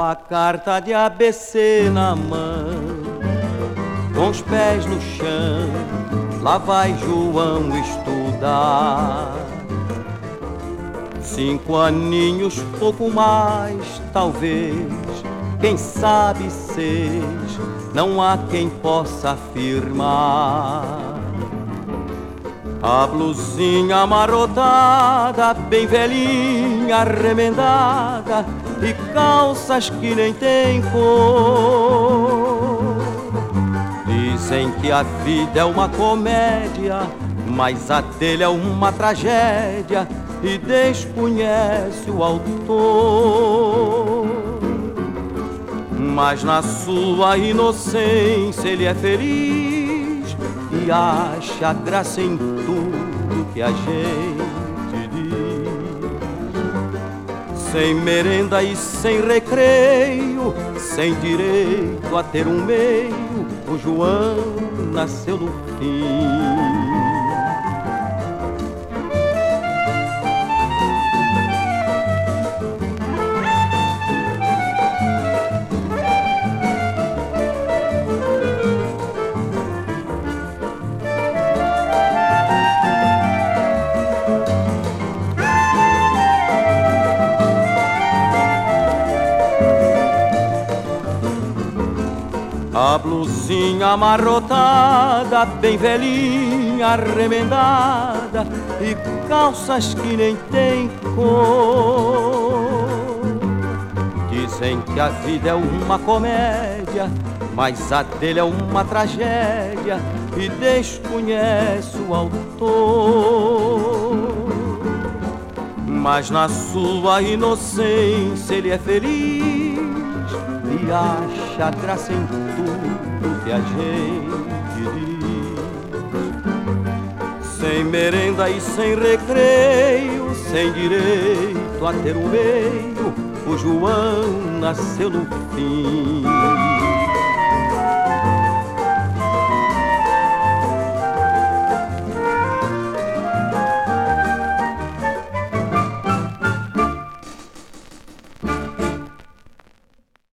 a carta de ABC na mão, com os pés no chão, lá vai João estudar. Cinco aninhos, pouco mais, talvez, quem sabe seis, não há quem possa afirmar. A blusinha amarrotada, bem velhinha, remendada E calças que nem tem cor. Dizem que a vida é uma comédia Mas a dele é uma tragédia E desconhece o autor. Mas na sua inocência ele é feliz e acha graça em tudo que a gente diz. Sem merenda e sem recreio, sem direito a ter um meio, o João nasceu no fim. A blusinha amarrotada, bem velhinha, remendada E calças que nem tem cor. Dizem que a vida é uma comédia Mas a dele é uma tragédia E desconhece o autor. Mas na sua inocência ele é feliz Acha graça em tudo que a gente diz. Sem merenda e sem recreio, sem direito a ter o meio, o João nasceu no fim.